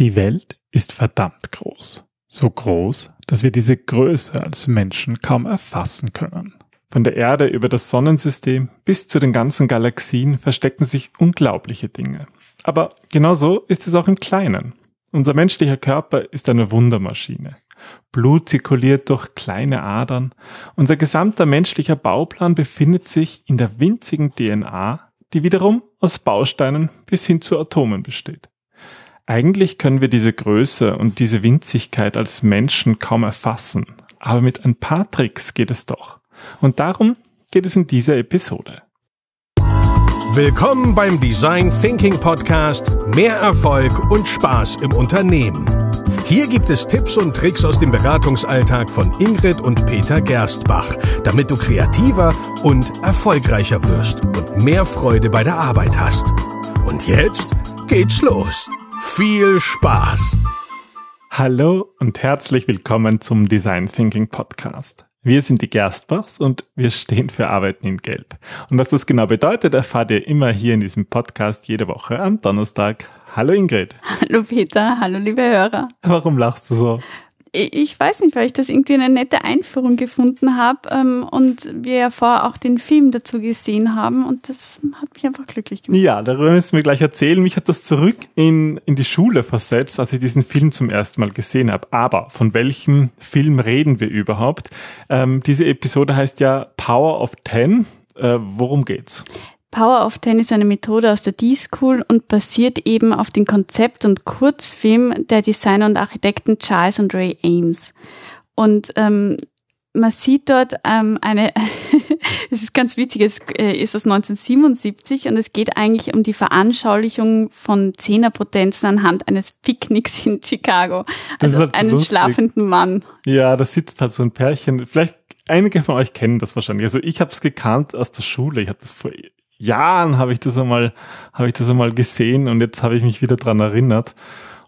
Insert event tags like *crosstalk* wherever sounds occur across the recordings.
Die Welt ist verdammt groß. So groß, dass wir diese Größe als Menschen kaum erfassen können. Von der Erde über das Sonnensystem bis zu den ganzen Galaxien verstecken sich unglaubliche Dinge. Aber genauso ist es auch im Kleinen. Unser menschlicher Körper ist eine Wundermaschine. Blut zirkuliert durch kleine Adern. Unser gesamter menschlicher Bauplan befindet sich in der winzigen DNA, die wiederum aus Bausteinen bis hin zu Atomen besteht. Eigentlich können wir diese Größe und diese Winzigkeit als Menschen kaum erfassen, aber mit ein paar Tricks geht es doch. Und darum geht es in dieser Episode. Willkommen beim Design Thinking Podcast Mehr Erfolg und Spaß im Unternehmen. Hier gibt es Tipps und Tricks aus dem Beratungsalltag von Ingrid und Peter Gerstbach, damit du kreativer und erfolgreicher wirst und mehr Freude bei der Arbeit hast. Und jetzt geht's los. Viel Spaß! Hallo und herzlich willkommen zum Design Thinking Podcast. Wir sind die Gerstbachs und wir stehen für Arbeiten in Gelb. Und was das genau bedeutet, erfahrt ihr immer hier in diesem Podcast jede Woche am Donnerstag. Hallo Ingrid. Hallo Peter, hallo liebe Hörer. Warum lachst du so? Ich weiß nicht, weil ich das irgendwie eine nette Einführung gefunden habe ähm, und wir ja vorher auch den Film dazu gesehen haben und das hat mich einfach glücklich gemacht. Ja, darüber müssen wir gleich erzählen. Mich hat das zurück in, in die Schule versetzt, als ich diesen Film zum ersten Mal gesehen habe. Aber von welchem Film reden wir überhaupt? Ähm, diese Episode heißt ja Power of Ten. Äh, worum geht's? Power of Ten ist eine Methode aus der D-School und basiert eben auf dem Konzept und Kurzfilm der Designer und Architekten Charles und Ray Ames. Und ähm, man sieht dort ähm, eine, *laughs* es ist ganz witzig, es äh, ist aus 1977 und es geht eigentlich um die Veranschaulichung von Zehnerpotenzen anhand eines Picknicks in Chicago. Also halt einen lustig. schlafenden Mann. Ja, da sitzt halt so ein Pärchen. Vielleicht einige von euch kennen das wahrscheinlich. Also ich habe es gekannt aus der Schule. Ich habe das vor Jahren habe ich das einmal, habe ich das einmal gesehen und jetzt habe ich mich wieder dran erinnert.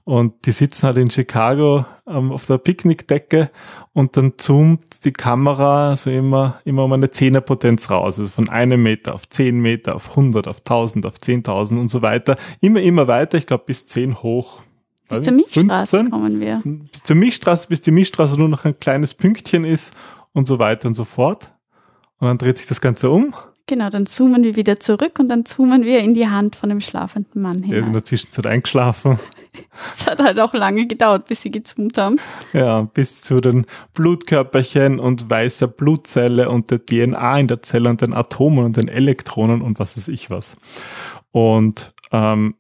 Und die sitzen halt in Chicago ähm, auf der Picknickdecke und dann zoomt die Kamera so immer, immer um eine Zehnerpotenz raus. Also von einem Meter auf zehn Meter, auf 100, auf 1000, auf 10.000 und so weiter. Immer, immer weiter. Ich glaube bis zehn hoch. Bis zur Milchstraße 15. kommen wir. Bis zur Milchstraße, bis die Milchstraße nur noch ein kleines Pünktchen ist und so weiter und so fort. Und dann dreht sich das Ganze um Genau, dann zoomen wir wieder zurück und dann zoomen wir in die Hand von dem schlafenden Mann hinein. Der ist in der Zwischenzeit eingeschlafen. *laughs* Es hat halt auch lange gedauert, bis sie gezoomt haben. Ja, bis zu den Blutkörperchen und weißer Blutzelle und der DNA in der Zelle und den Atomen und den Elektronen und was weiß ich was. Und ähm,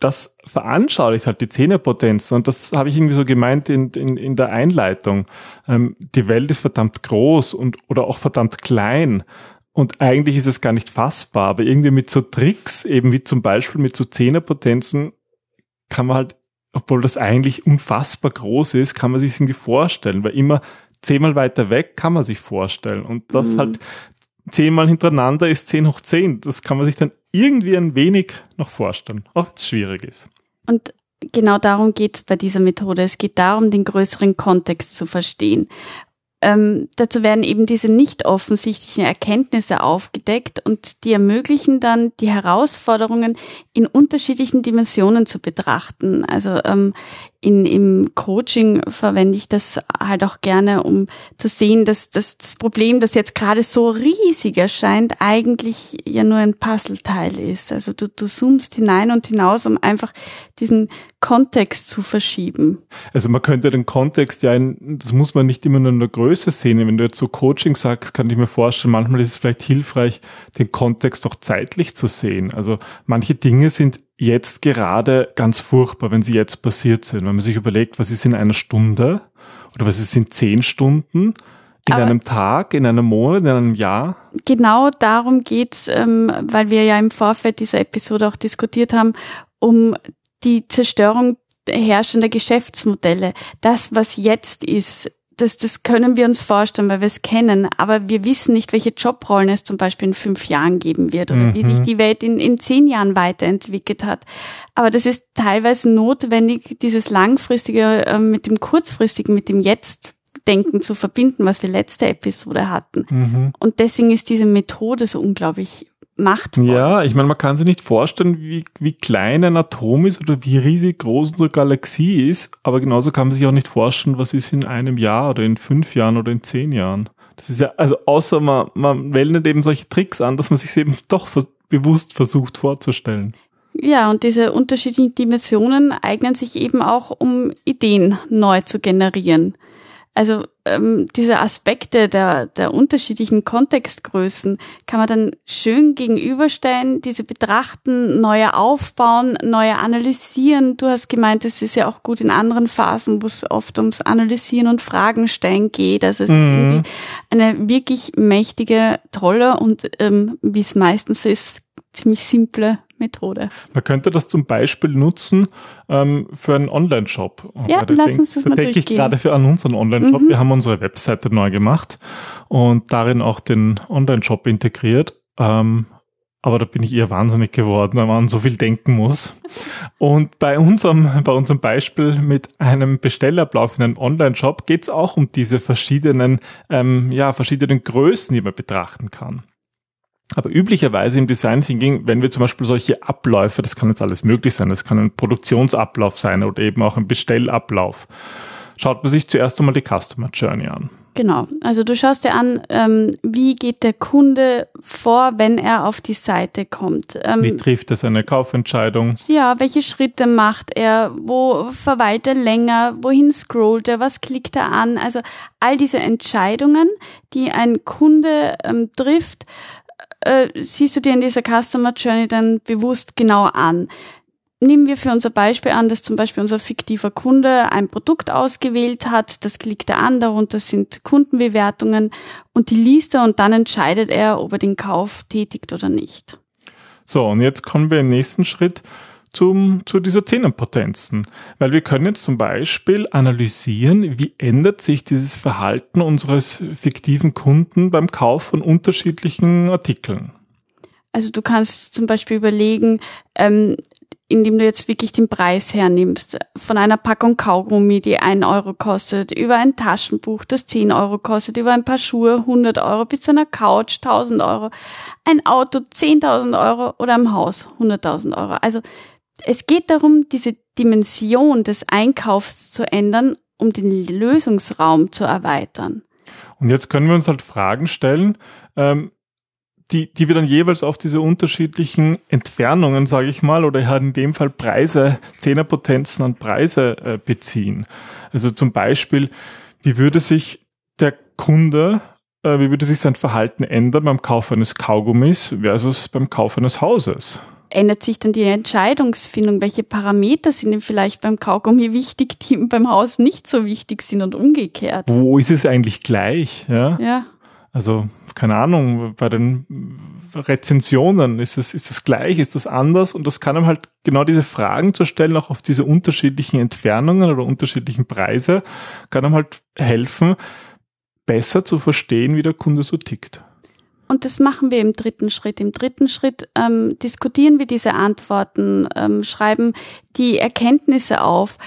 das veranschaulicht halt die Zehnerpotenz und das habe ich irgendwie so gemeint in, in, in der Einleitung. Ähm, die Welt ist verdammt groß und oder auch verdammt klein und eigentlich ist es gar nicht fassbar, aber irgendwie mit so Tricks, eben wie zum Beispiel mit so Zehnerpotenzen, kann man halt, obwohl das eigentlich unfassbar groß ist, kann man sich irgendwie vorstellen, weil immer zehnmal weiter weg kann man sich vorstellen. Und das mhm. halt zehnmal hintereinander ist zehn hoch zehn. Das kann man sich dann irgendwie ein wenig noch vorstellen, auch wenn es schwierig ist. Und genau darum geht es bei dieser Methode. Es geht darum, den größeren Kontext zu verstehen. Ähm, dazu werden eben diese nicht offensichtlichen Erkenntnisse aufgedeckt und die ermöglichen dann, die Herausforderungen in unterschiedlichen Dimensionen zu betrachten. Also ähm, in, im Coaching verwende ich das halt auch gerne, um zu sehen, dass, dass das Problem, das jetzt gerade so riesig erscheint, eigentlich ja nur ein Puzzleteil ist. Also du, du zoomst hinein und hinaus, um einfach diesen Kontext zu verschieben. Also man könnte den Kontext ja, in, das muss man nicht immer nur in der Größe sehen. Wenn du jetzt so Coaching sagst, kann ich mir vorstellen, manchmal ist es vielleicht hilfreich, den Kontext auch zeitlich zu sehen. Also manche Dinge sind jetzt gerade ganz furchtbar, wenn sie jetzt passiert sind. Wenn man sich überlegt, was ist in einer Stunde oder was ist in zehn Stunden, in Aber einem Tag, in einem Monat, in einem Jahr? Genau darum geht's, ähm, weil wir ja im Vorfeld dieser Episode auch diskutiert haben, um die Zerstörung herrschender Geschäftsmodelle. Das, was jetzt ist, das, das können wir uns vorstellen, weil wir es kennen, aber wir wissen nicht, welche Jobrollen es zum Beispiel in fünf Jahren geben wird oder mhm. wie sich mhm. die Welt in, in zehn Jahren weiterentwickelt hat. Aber das ist teilweise notwendig, dieses langfristige äh, mit dem kurzfristigen, mit dem Jetzt-Denken zu verbinden, was wir letzte Episode hatten. Mhm. Und deswegen ist diese Methode so unglaublich machtvoll. Ja, ich meine, man kann sich nicht vorstellen, wie, wie klein ein Atom ist oder wie riesig groß unsere Galaxie ist, aber genauso kann man sich auch nicht vorstellen, was ist in einem Jahr oder in fünf Jahren oder in zehn Jahren. Das ist ja, also außer man, man wendet eben solche Tricks an, dass man sich eben doch vers bewusst versucht vorzustellen. Ja, und diese unterschiedlichen Dimensionen eignen sich eben auch, um Ideen neu zu generieren. Also ähm, diese Aspekte der, der unterschiedlichen Kontextgrößen kann man dann schön gegenüberstellen, diese betrachten, neue aufbauen, neue analysieren. Du hast gemeint, es ist ja auch gut in anderen Phasen, wo es oft ums Analysieren und Fragen stellen geht. Also es mhm. ist irgendwie eine wirklich mächtige, tolle und ähm, wie es meistens ist, ziemlich simple Methode. Man könnte das zum Beispiel nutzen ähm, für einen Online-Shop. Ja, lass uns das mal denke ich gerade für an unseren Online-Shop. Mhm. Wir haben unsere Webseite neu gemacht und darin auch den Online-Shop integriert. Ähm, aber da bin ich eher wahnsinnig geworden, weil man so viel denken muss. Und bei unserem, bei unserem Beispiel mit einem Bestellablauf in einem Online-Shop geht es auch um diese verschiedenen, ähm, ja, verschiedenen Größen, die man betrachten kann. Aber üblicherweise im Design Thinking, wenn wir zum Beispiel solche Abläufe, das kann jetzt alles möglich sein, das kann ein Produktionsablauf sein oder eben auch ein Bestellablauf, schaut man sich zuerst einmal die Customer Journey an. Genau, also du schaust dir an, ähm, wie geht der Kunde vor, wenn er auf die Seite kommt. Ähm, wie trifft er seine Kaufentscheidung? Ja, welche Schritte macht er? Wo verweilt er länger? Wohin scrollt er? Was klickt er an? Also all diese Entscheidungen, die ein Kunde ähm, trifft, äh, siehst du dir in dieser Customer Journey dann bewusst genau an. Nehmen wir für unser Beispiel an, dass zum Beispiel unser fiktiver Kunde ein Produkt ausgewählt hat, das klickt er an, darunter sind Kundenbewertungen und die liest er und dann entscheidet er, ob er den Kauf tätigt oder nicht. So, und jetzt kommen wir im nächsten Schritt zum, zu dieser Zehnerpotenzen. Weil wir können jetzt zum Beispiel analysieren, wie ändert sich dieses Verhalten unseres fiktiven Kunden beim Kauf von unterschiedlichen Artikeln. Also du kannst zum Beispiel überlegen, ähm, indem du jetzt wirklich den Preis hernimmst, von einer Packung Kaugummi, die ein Euro kostet, über ein Taschenbuch, das zehn Euro kostet, über ein paar Schuhe 100 Euro, bis zu einer Couch 1000 Euro, ein Auto 10.000 Euro oder ein Haus 100.000 Euro. Also es geht darum, diese Dimension des Einkaufs zu ändern, um den Lösungsraum zu erweitern. Und jetzt können wir uns halt Fragen stellen, ähm, die, die wir dann jeweils auf diese unterschiedlichen Entfernungen, sage ich mal, oder halt in dem Fall Preise, Zehnerpotenzen an Preise äh, beziehen. Also zum Beispiel, wie würde sich der Kunde, äh, wie würde sich sein Verhalten ändern beim Kauf eines Kaugummis versus beim Kauf eines Hauses? ändert sich dann die Entscheidungsfindung? Welche Parameter sind denn vielleicht beim Kaugummi wichtig, die beim Haus nicht so wichtig sind und umgekehrt? Wo ist es eigentlich gleich? Ja. ja. Also, keine Ahnung, bei den Rezensionen ist es, ist es gleich, ist das anders? Und das kann einem halt genau diese Fragen zu stellen, auch auf diese unterschiedlichen Entfernungen oder unterschiedlichen Preise, kann einem halt helfen, besser zu verstehen, wie der Kunde so tickt. Und das machen wir im dritten Schritt. Im dritten Schritt ähm, diskutieren wir diese Antworten, ähm, schreiben die Erkenntnisse auf.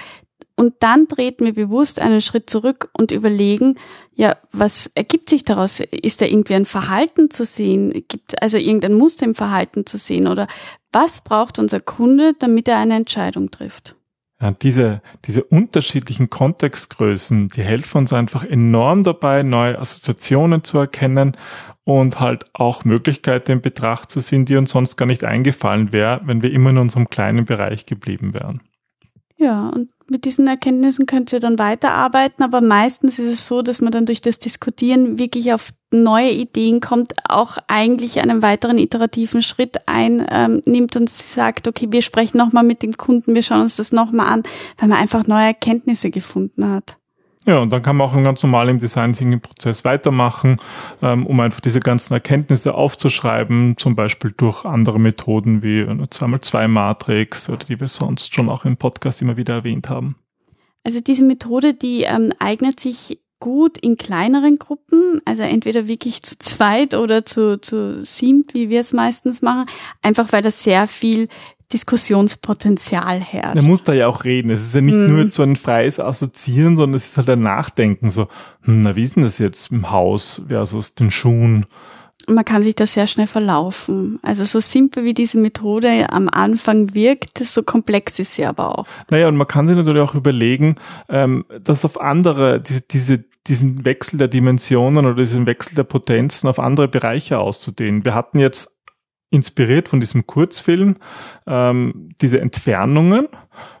Und dann treten wir bewusst einen Schritt zurück und überlegen, ja, was ergibt sich daraus? Ist da irgendwie ein Verhalten zu sehen? Gibt also irgendein Muster im Verhalten zu sehen? Oder was braucht unser Kunde, damit er eine Entscheidung trifft? Ja, diese, diese unterschiedlichen Kontextgrößen, die helfen uns einfach enorm dabei, neue Assoziationen zu erkennen und halt auch Möglichkeiten in Betracht zu ziehen, die uns sonst gar nicht eingefallen wäre, wenn wir immer in unserem kleinen Bereich geblieben wären. Ja, und mit diesen Erkenntnissen könnt ihr dann weiterarbeiten, aber meistens ist es so, dass man dann durch das Diskutieren wirklich auf neue Ideen kommt, auch eigentlich einen weiteren iterativen Schritt einnimmt ähm, und sagt, okay, wir sprechen nochmal mit dem Kunden, wir schauen uns das nochmal an, weil man einfach neue Erkenntnisse gefunden hat. Ja, und dann kann man auch ganz normal im Design Thinking Prozess weitermachen, ähm, um einfach diese ganzen Erkenntnisse aufzuschreiben, zum Beispiel durch andere Methoden wie eine 2x2 Matrix oder die wir sonst schon auch im Podcast immer wieder erwähnt haben. Also diese Methode, die ähm, eignet sich gut in kleineren Gruppen, also entweder wirklich zu zweit oder zu, zu siebt, wie wir es meistens machen, einfach weil das sehr viel Diskussionspotenzial herrscht. Man muss da ja auch reden. Es ist ja nicht mm. nur so ein freies Assoziieren, sondern es ist halt ein Nachdenken. So, hm, na, wie ist denn das jetzt im Haus versus den Schuhen? man kann sich da sehr schnell verlaufen. Also so simpel wie diese Methode am Anfang wirkt, so komplex ist sie aber auch. Naja, und man kann sich natürlich auch überlegen, ähm, dass auf andere, diese, diese, diesen Wechsel der Dimensionen oder diesen Wechsel der Potenzen auf andere Bereiche auszudehnen. Wir hatten jetzt inspiriert von diesem Kurzfilm ähm, diese Entfernungen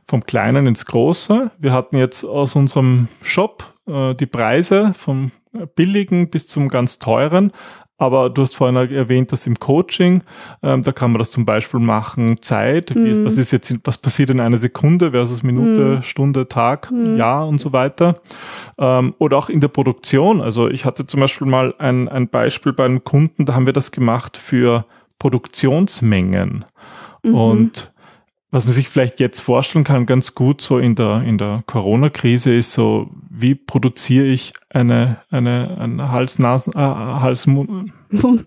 vom Kleinen ins Große. Wir hatten jetzt aus unserem Shop äh, die Preise vom billigen bis zum ganz teuren. Aber du hast vorhin erwähnt, dass im Coaching, ähm, da kann man das zum Beispiel machen, Zeit, mhm. wie, was ist jetzt, was passiert in einer Sekunde versus Minute, mhm. Stunde, Tag, mhm. Jahr und so weiter. Ähm, oder auch in der Produktion. Also ich hatte zum Beispiel mal ein, ein Beispiel bei einem Kunden, da haben wir das gemacht für Produktionsmengen. Mhm. Und was man sich vielleicht jetzt vorstellen kann, ganz gut so in der, in der Corona-Krise ist so, wie produziere ich eine, eine, eine Hals-Nasen, äh, Hals, *laughs* Mund,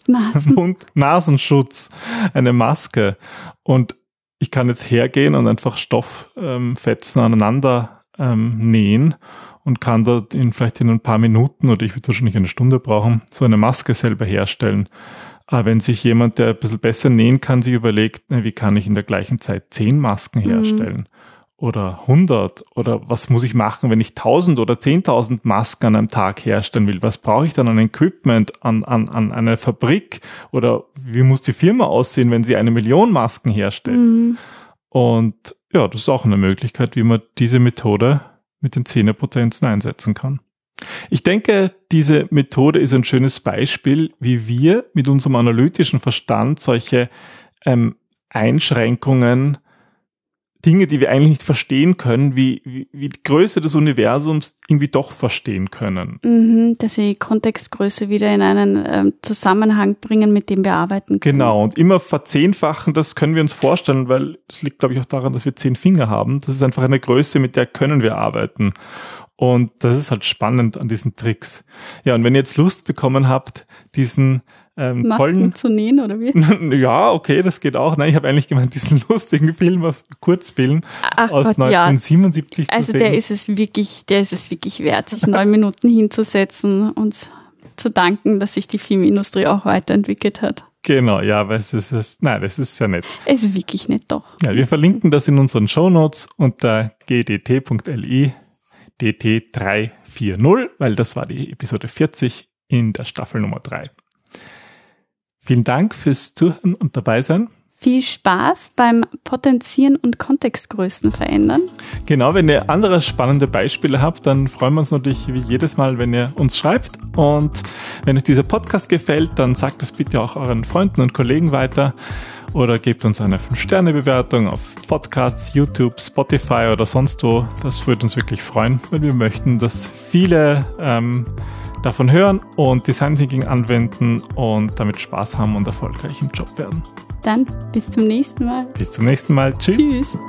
Nasen. Mund, Nasenschutz, eine Maske. Und ich kann jetzt hergehen und einfach Stofffetzen ähm, aneinander ähm, nähen und kann dort in vielleicht in ein paar Minuten oder ich würde wahrscheinlich eine Stunde brauchen, so eine Maske selber herstellen. Aber wenn sich jemand, der ein bisschen besser nähen kann, sich überlegt, wie kann ich in der gleichen Zeit zehn Masken mhm. herstellen? Mhm. Oder 100? Oder was muss ich machen, wenn ich 1000 oder 10.000 Masken an einem Tag herstellen will? Was brauche ich dann an Equipment, an, an, an eine Fabrik? Oder wie muss die Firma aussehen, wenn sie eine Million Masken herstellt? Mhm. Und ja, das ist auch eine Möglichkeit, wie man diese Methode mit den Zehnerpotenzen einsetzen kann. Ich denke, diese Methode ist ein schönes Beispiel, wie wir mit unserem analytischen Verstand solche ähm, Einschränkungen, Dinge, die wir eigentlich nicht verstehen können, wie, wie, wie die Größe des Universums irgendwie doch verstehen können. Mhm, dass sie Kontextgröße wieder in einen ähm, Zusammenhang bringen, mit dem wir arbeiten können. Genau, und immer verzehnfachen, das können wir uns vorstellen, weil es liegt, glaube ich, auch daran, dass wir zehn Finger haben. Das ist einfach eine Größe, mit der können wir arbeiten. Und das ist halt spannend an diesen Tricks. Ja, und wenn ihr jetzt Lust bekommen habt, diesen ähm, Masken tollen zu nähen oder wie? *laughs* ja, okay, das geht auch. Nein, ich habe eigentlich gemeint, diesen *laughs* lustigen Film, aus Kurzfilm Ach aus Gott, 1977 ja. Also der ist es wirklich, der ist es wirklich wert, sich neun *laughs* Minuten hinzusetzen und zu danken, dass sich die Filmindustrie auch weiterentwickelt hat. Genau, ja, weil es ist, es, nein, das ist ja nett. Es ist wirklich nett, doch. Ja, wir verlinken das in unseren Show Notes unter gdt.li DT340, weil das war die Episode 40 in der Staffel Nummer 3. Vielen Dank fürs Zuhören und dabei sein. Viel Spaß beim Potenzieren und Kontextgrößen verändern. Genau, wenn ihr andere spannende Beispiele habt, dann freuen wir uns natürlich wie jedes Mal, wenn ihr uns schreibt. Und wenn euch dieser Podcast gefällt, dann sagt es bitte auch euren Freunden und Kollegen weiter oder gebt uns eine 5-Sterne-Bewertung auf Podcasts, YouTube, Spotify oder sonst wo. Das würde uns wirklich freuen, weil wir möchten, dass viele ähm, davon hören und Design Thinking anwenden und damit Spaß haben und erfolgreich im Job werden. Dann bis zum nächsten Mal. Bis zum nächsten Mal. Tschüss. Tschüss.